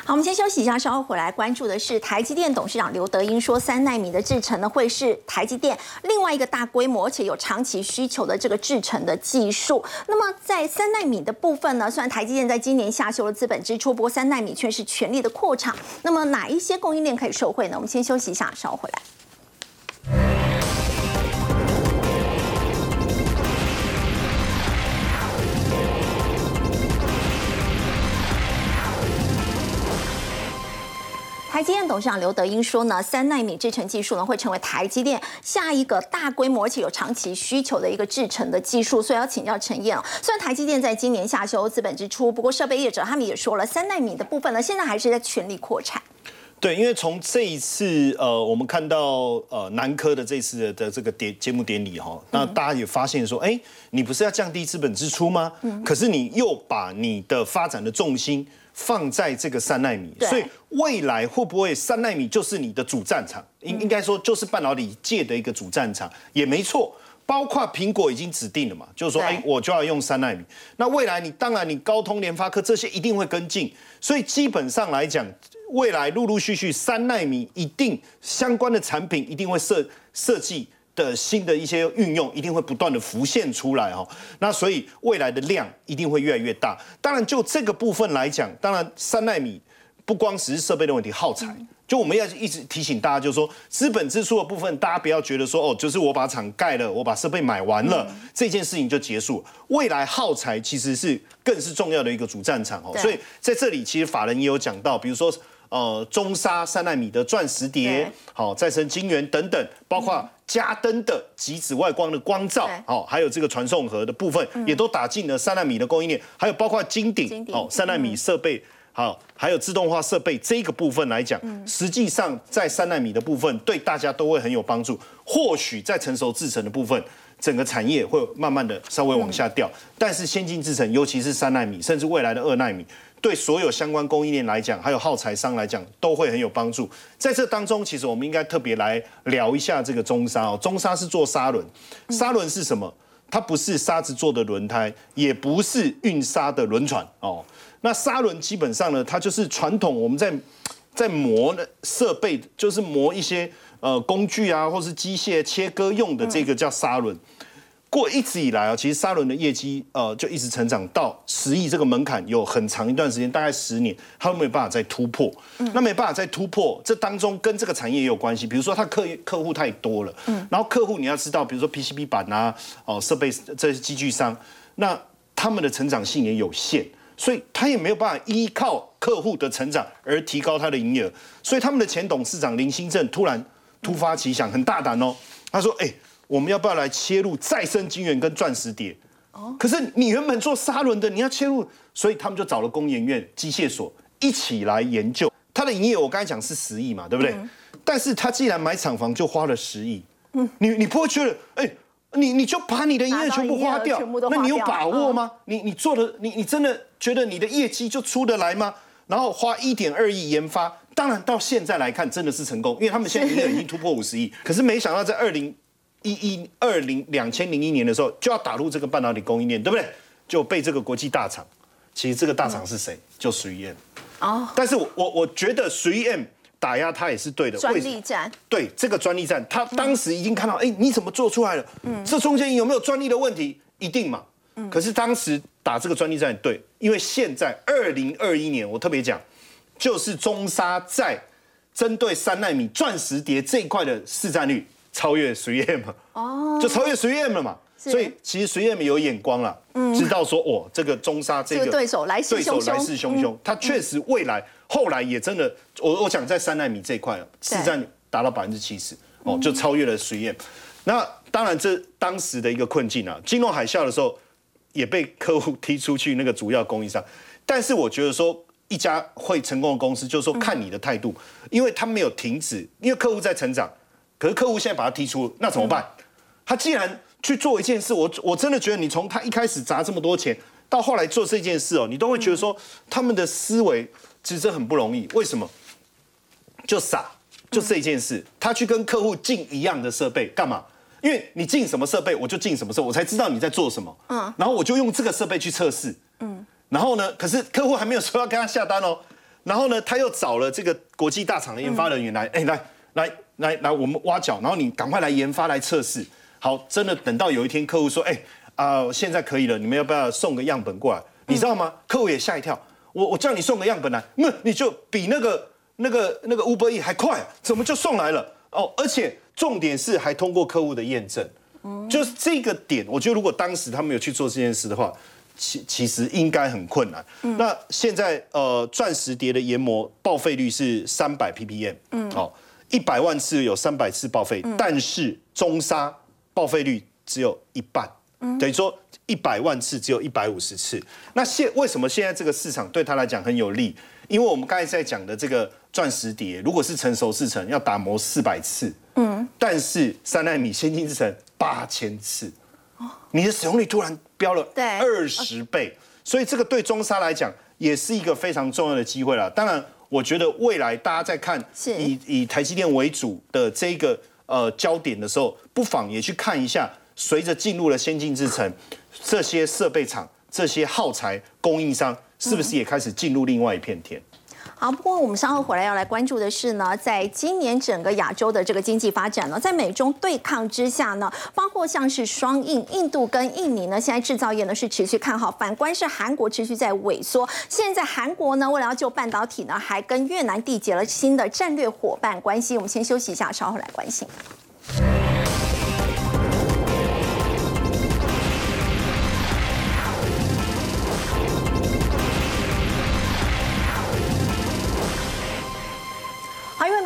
好，我们先休息一下，稍后回来关注的是台积电董事长刘德英说，三纳米的制程呢会是台积电另外一个大规模且有长期需求的这个制程的技术。那么在三纳米的部分呢，虽然台积电在今年下修了资本支出，不过三纳米却是全力的扩厂。那么哪一些供应链可以受惠呢？我们先休息一下，稍后回来。台积电董事长刘德英说呢，三纳米制程技术呢会成为台积电下一个大规模而且有长期需求的一个制程的技术，所以要请教陈燕哦。虽然台积电在今年下修资本支出，不过设备业者他们也说了，三纳米的部分呢，现在还是在全力扩产。对，因为从这一次呃，我们看到呃南科的这次的的这个典节目典礼哈，那大家也发现说，哎，你不是要降低资本支出吗？嗯，可是你又把你的发展的重心。放在这个三纳米，所以未来会不会三纳米就是你的主战场？应应该说就是半导体界的一个主战场，也没错。包括苹果已经指定了嘛，就是说，哎，我就要用三纳米。那未来你当然你高通、联发科这些一定会跟进，所以基本上来讲，未来陆陆续续三纳米一定相关的产品一定会设设计。的新的一些运用一定会不断的浮现出来哦，那所以未来的量一定会越来越大。当然，就这个部分来讲，当然三纳米不光只是设备的问题，耗材。就我们要一直提醒大家，就是说资本支出的部分，大家不要觉得说哦，就是我把厂盖了，我把设备买完了，这件事情就结束。未来耗材其实是更是重要的一个主战场哦。所以在这里，其实法人也有讲到，比如说。呃，中沙三纳米的钻石碟，好，再生晶圆等等，包括加灯的极紫外光的光照，哦，还有这个传送盒的部分，也都打进了三纳米的供应链，还有包括金鼎，哦，三纳米设备，好，还有自动化设备这个部分来讲，实际上在三纳米的部分对大家都会很有帮助。或许在成熟制程的部分，整个产业会慢慢的稍微往下掉，但是先进制程，尤其是三纳米，甚至未来的二纳米。对所有相关供应链来讲，还有耗材商来讲，都会很有帮助。在这当中，其实我们应该特别来聊一下这个中沙哦。中沙是做砂轮，砂轮是什么？它不是沙子做的轮胎，也不是运沙的轮船哦。那砂轮基本上呢，它就是传统我们在在磨的设备，就是磨一些呃工具啊，或是机械切割用的这个叫砂轮。过一直以来啊，其实沙伦的业绩呃就一直成长到十亿这个门槛，有很长一段时间，大概十年，他都没有办法再突破。那没办法再突破，这当中跟这个产业也有关系。比如说，他客客户太多了，嗯然后客户你要知道，比如说 PCB 板啊，哦设备这些机具商，那他们的成长性也有限，所以他也没有办法依靠客户的成长而提高他的营业额。所以他们的前董事长林兴正突然突发奇想，很大胆哦，他说：“哎。”我们要不要来切入再生晶圆跟钻石碟？哦，可是你原本做砂轮的，你要切入，所以他们就找了工研院机械所一起来研究。它的营业额我刚才讲是十亿嘛，对不对？但是他既然买厂房就花了十亿，嗯，你你不会觉得，哎，你你就把你的营业全部花掉，那你有把握吗？你你做的，你你真的觉得你的业绩就出得来吗？然后花一点二亿研发，当然到现在来看真的是成功，因为他们现在营业额已经突破五十亿。可是没想到在二零。一一二零两千零一年的时候就要打入这个半导体供应链，对不对？就被这个国际大厂，其实这个大厂是谁？就随 M。哦。但是我我我觉得随 M 打压它也是对的。专利战。对这个专利战，他当时已经看到，哎，你怎么做出来了？嗯。这中间有没有专利的问题？一定嘛。嗯。可是当时打这个专利战，对，因为现在二零二一年，我特别讲，就是中沙在针对三纳米钻石碟这一块的市占率。超越随 M 哦，就超越随 M 了嘛，所以其实随 M 有眼光了，知道说哦，这个中沙这个对手来势汹汹，来势汹汹，他确实未来后来也真的，我我想在三纳米这一块市占达到百分之七十哦，就超越了随 M。那当然这当时的一个困境啊，金融海啸的时候也被客户踢出去那个主要供应商，但是我觉得说一家会成功的公司，就是说看你的态度，因为他没有停止，因为客户在成长。可是客户现在把他踢出，那怎么办？他既然去做一件事，我我真的觉得你从他一开始砸这么多钱，到后来做这件事哦，你都会觉得说他们的思维其实很不容易。为什么？就傻，就这件事，他去跟客户进一样的设备干嘛？因为你进什么设备，我就进什么设备，我才知道你在做什么。嗯，然后我就用这个设备去测试。嗯，然后呢，可是客户还没有说要跟他下单哦。然后呢，他又找了这个国际大厂的研发人员来，哎，来来来来，我们挖角，然后你赶快来研发来测试。好，真的等到有一天客户说，哎啊，现在可以了，你们要不要送个样本过来？你知道吗？客户也吓一跳。我我叫你送个样本来，那你就比那个那个那个 Uber E 还快，怎么就送来了？哦，而且重点是还通过客户的验证。嗯，就是这个点，我觉得如果当时他们有去做这件事的话，其其实应该很困难。那现在呃，钻石碟的研磨报废率是三百 ppm，嗯，哦，一百万次有三百次报废，但是中沙报废率只有一半，等于说。一百万次只有一百五十次，那现为什么现在这个市场对他来讲很有利？因为我们刚才在讲的这个钻石碟，如果是成熟制成，要打磨四百次，嗯，但是三纳米先进制成八千次，你的使用率突然飙了二十倍，所以这个对中沙来讲也是一个非常重要的机会了。当然，我觉得未来大家在看以以台积电为主的这个呃焦点的时候，不妨也去看一下，随着进入了先进制程。这些设备厂、这些耗材供应商，是不是也开始进入另外一片天？好，不过我们稍后回来要来关注的是呢，在今年整个亚洲的这个经济发展呢，在美中对抗之下呢，包括像是双印、印度跟印尼呢，现在制造业呢是持续看好，反观是韩国持续在萎缩。现在韩国呢，为了要救半导体呢，还跟越南缔结了新的战略伙伴关系。我们先休息一下，稍后来关心。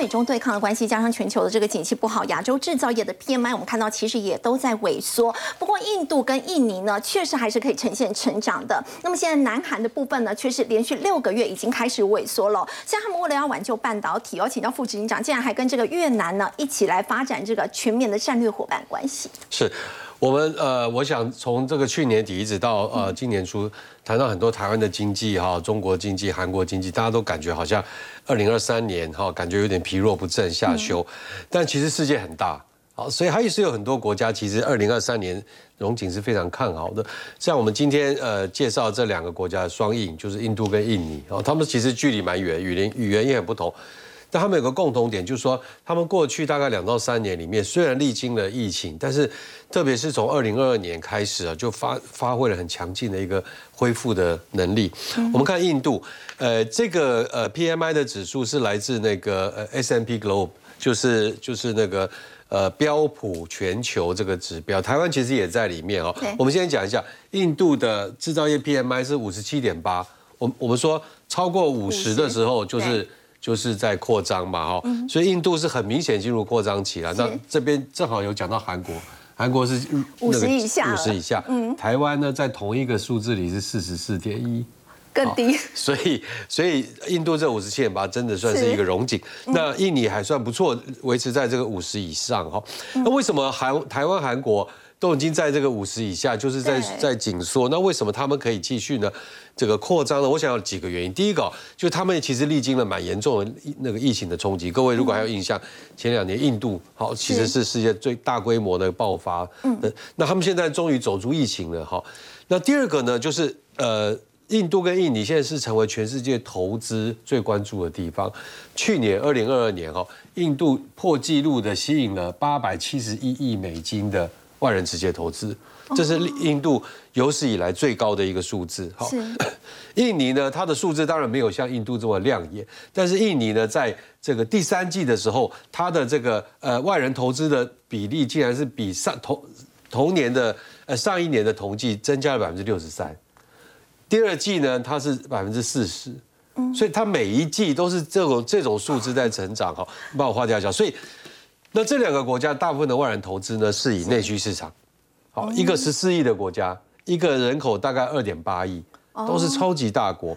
中对抗的关系，加上全球的这个景气不好，亚洲制造业的 PMI 我们看到其实也都在萎缩。不过印度跟印尼呢，确实还是可以呈现成长的。那么现在南韩的部分呢，却是连续六个月已经开始萎缩了。现在他们为了要挽救半导体，哦，请教副执行长，竟然还跟这个越南呢一起来发展这个全面的战略伙伴关系。是。我们呃，我想从这个去年底一直到呃今年初，谈到很多台湾的经济哈，中国经济、韩国经济，大家都感觉好像二零二三年哈，感觉有点疲弱不振、下修。但其实世界很大，好，所以还是有很多国家其实二零二三年融景是非常看好的。像我们今天呃介绍这两个国家的双印，就是印度跟印尼哦，他们其实距离蛮远，语言语言也很不同。但他们有个共同点，就是说，他们过去大概两到三年里面，虽然历经了疫情，但是特别是从二零二二年开始啊，就发发挥了很强劲的一个恢复的能力。我们看印度，呃，这个呃 PMI 的指数是来自那个呃 S M P Global，就是就是那个呃标普全球这个指标，台湾其实也在里面哦。我们先讲一下，印度的制造业 PMI 是五十七点八，我我们说超过五十的时候就是。就是在扩张嘛，哈，所以印度是很明显进入扩张期了。那这边正好有讲到韩国，韩国是五十以下，五十以下。嗯，台湾呢在同一个数字里是四十四点一，更低。所以，所以印度这五十七点八真的算是一个荣景。那印尼还算不错，维持在这个五十以上，哈。那为什么韩台湾韩国？都已经在这个五十以下，就是在在紧缩。那为什么他们可以继续呢？这个扩张呢？我想有几个原因。第一个，就他们其实历经了蛮严重的那个疫情的冲击。各位如果还有印象，前两年印度好其实是世界最大规模的爆发。嗯。那他们现在终于走出疫情了。哈。那第二个呢，就是呃，印度跟印尼现在是成为全世界投资最关注的地方。去年二零二二年哈，印度破纪录的吸引了八百七十一亿美金的。外人直接投资，这是印度有史以来最高的一个数字。好，印尼呢，它的数字当然没有像印度这么亮眼，但是印尼呢，在这个第三季的时候，它的这个呃外人投资的比例竟然是比上同同年的呃上一年的同季增加了百分之六十三。第二季呢，它是百分之四十，所以它每一季都是这种这种数字在成长。哈，把我划掉一下，所以。那这两个国家大部分的外人投资呢，是以内需市场，好，一个十四亿的国家，一个人口大概二点八亿，都是超级大国。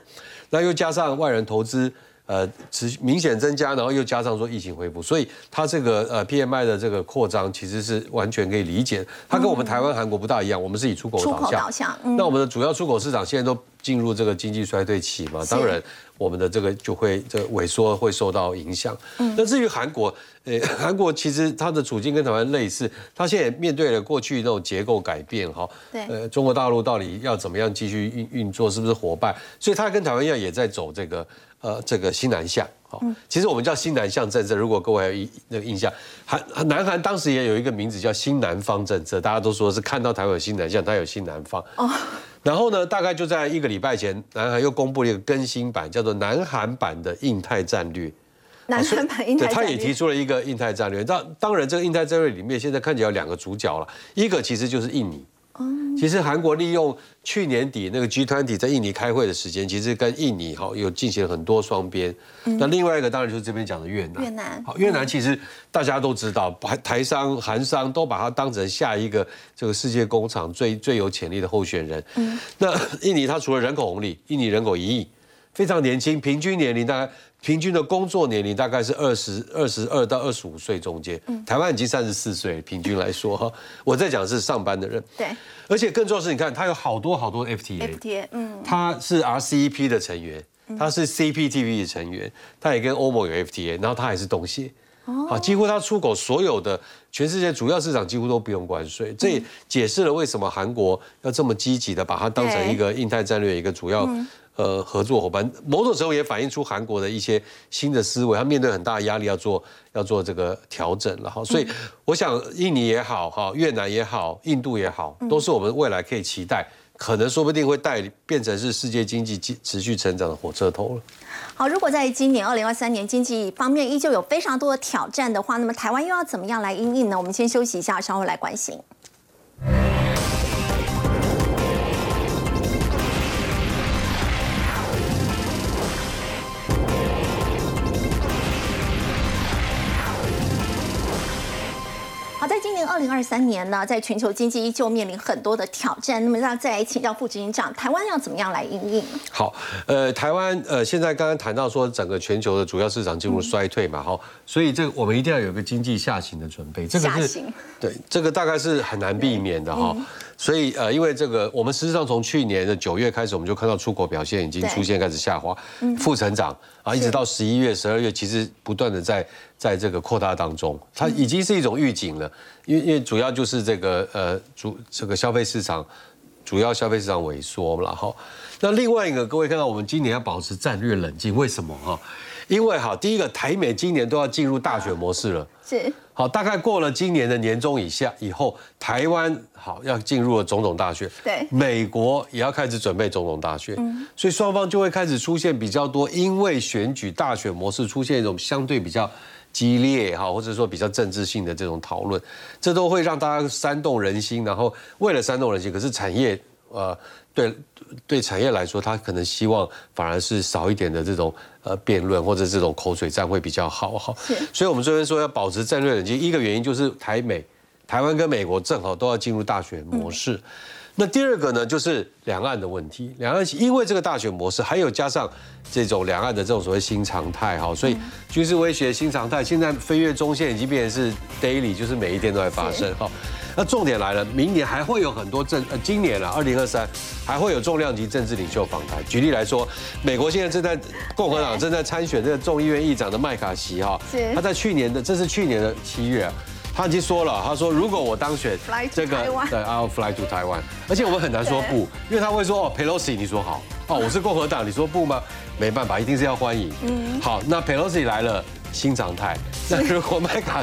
那又加上外人投资，呃，持明显增加，然后又加上说疫情恢复，所以它这个呃 PMI 的这个扩张其实是完全可以理解。它跟我们台湾、韩国不大一样，我们是以出口导向。导向。那我们的主要出口市场现在都进入这个经济衰退期嘛，当然我们的这个就会这个萎缩会受到影响。那至于韩国，呃，韩国其实它的处境跟台湾类似，它现在面对了过去那种结构改变哈，对呃，中国大陆到底要怎么样继续运运作，是不是伙伴？所以它跟台湾一样，也在走这个呃这个新南向。好，其实我们叫新南向政策，如果各位有印那个印象，韩南韩当时也有一个名字叫新南方政策，大家都说是看到台湾有新南向，它有新南方。哦。然后呢，大概就在一个礼拜前，南韩又公布了一个更新版，叫做南韩版的印太战略。南韩版印太对，战略，他也提出了一个印太战略。当当然，这个印太战略里面，现在看起来有两个主角了，一个其实就是印尼。其实韩国利用去年底那个 G20 在印尼开会的时间，其实跟印尼哈有进行很多双边。那另外一个当然就是这边讲的越南。越南好，越南其实大家都知道，台台商、韩商都把它当成下一个这个世界工厂最最有潜力的候选人。那印尼它除了人口红利，印尼人口一亿，非常年轻，平均年龄大概平均的工作年龄大概是二十二十二到二十五岁中间。台湾已经三十四岁，平均来说哈，我在讲是上班的人。对。而且更重要是，你看它有好多好多 FTA，FTA，嗯，它是 RCEP 的成员，它是 CPTP 的成员，它也跟欧盟有 FTA，然后它还是东协。好，几乎它出口所有的全世界主要市场几乎都不用关税，这也解释了为什么韩国要这么积极的把它当成一个印太战略一个主要呃合作伙伴。某种时候也反映出韩国的一些新的思维，他面对很大的压力要做要做这个调整了哈。所以我想印尼也好哈，越南也好，印度也好，都是我们未来可以期待。可能说不定会带变成是世界经济继持续成长的火车头了。好，如果在今年二零二三年经济方面依旧有非常多的挑战的话，那么台湾又要怎么样来应应呢？我们先休息一下，稍后来关心。零二三年呢，在全球经济依旧面临很多的挑战。那么，让再来请教副执行长，台湾要怎么样来应应？好，呃，台湾呃，现在刚刚谈到说整个全球的主要市场进入衰退嘛，哈、所以这个我们一定要有一个经济下行的准备，这个是下行对，这个大概是很难避免的哈。所以呃，因为这个我们实际上从去年的九月开始，我们就看到出口表现已经出现开始下滑，负成长啊，一直到十一月、十二月，其实不断的在在这个扩大当中，它已经是一种预警了，因为因为主要就是这个呃主这个消费市场。主要消费市场萎缩了哈。那另外一个，各位看到我们今年要保持战略冷静，为什么哈？因为哈，第一个台美今年都要进入大选模式了。是好，大概过了今年的年中以下以后，台湾好要进入了总统大选，对。美国也要开始准备总统大选，所以双方就会开始出现比较多，因为选举大选模式出现一种相对比较激烈哈，或者说比较政治性的这种讨论，这都会让大家煽动人心，然后为了煽动人心，可是产业呃对对产业来说，他可能希望反而是少一点的这种呃辩论或者这种口水战会比较好哈。所以我们这边说要保持战略冷静，一个原因就是台美。台湾跟美国正好都要进入大选模式。那第二个呢，就是两岸的问题。两岸因为这个大选模式，还有加上这种两岸的这种所谓新常态哈，所以军事威胁新常态，现在飞越中线已经变成是 daily，就是每一天都在发生哈。那重点来了，明年还会有很多政，呃，今年啊，二零二三还会有重量级政治领袖访谈。举例来说，美国现在正在共和党正在参选这个众议院议长的麦卡锡哈，他在去年的这是去年的七月啊。他已经说了，他说如果我当选这个对，I'll fly to Taiwan，而且我们很难说不，因为他会说哦，Pelosi 你说好，哦，我是共和党，你说不吗？没办法，一定是要欢迎。嗯，好，那 Pelosi 来了，新常态。那 如果麦卡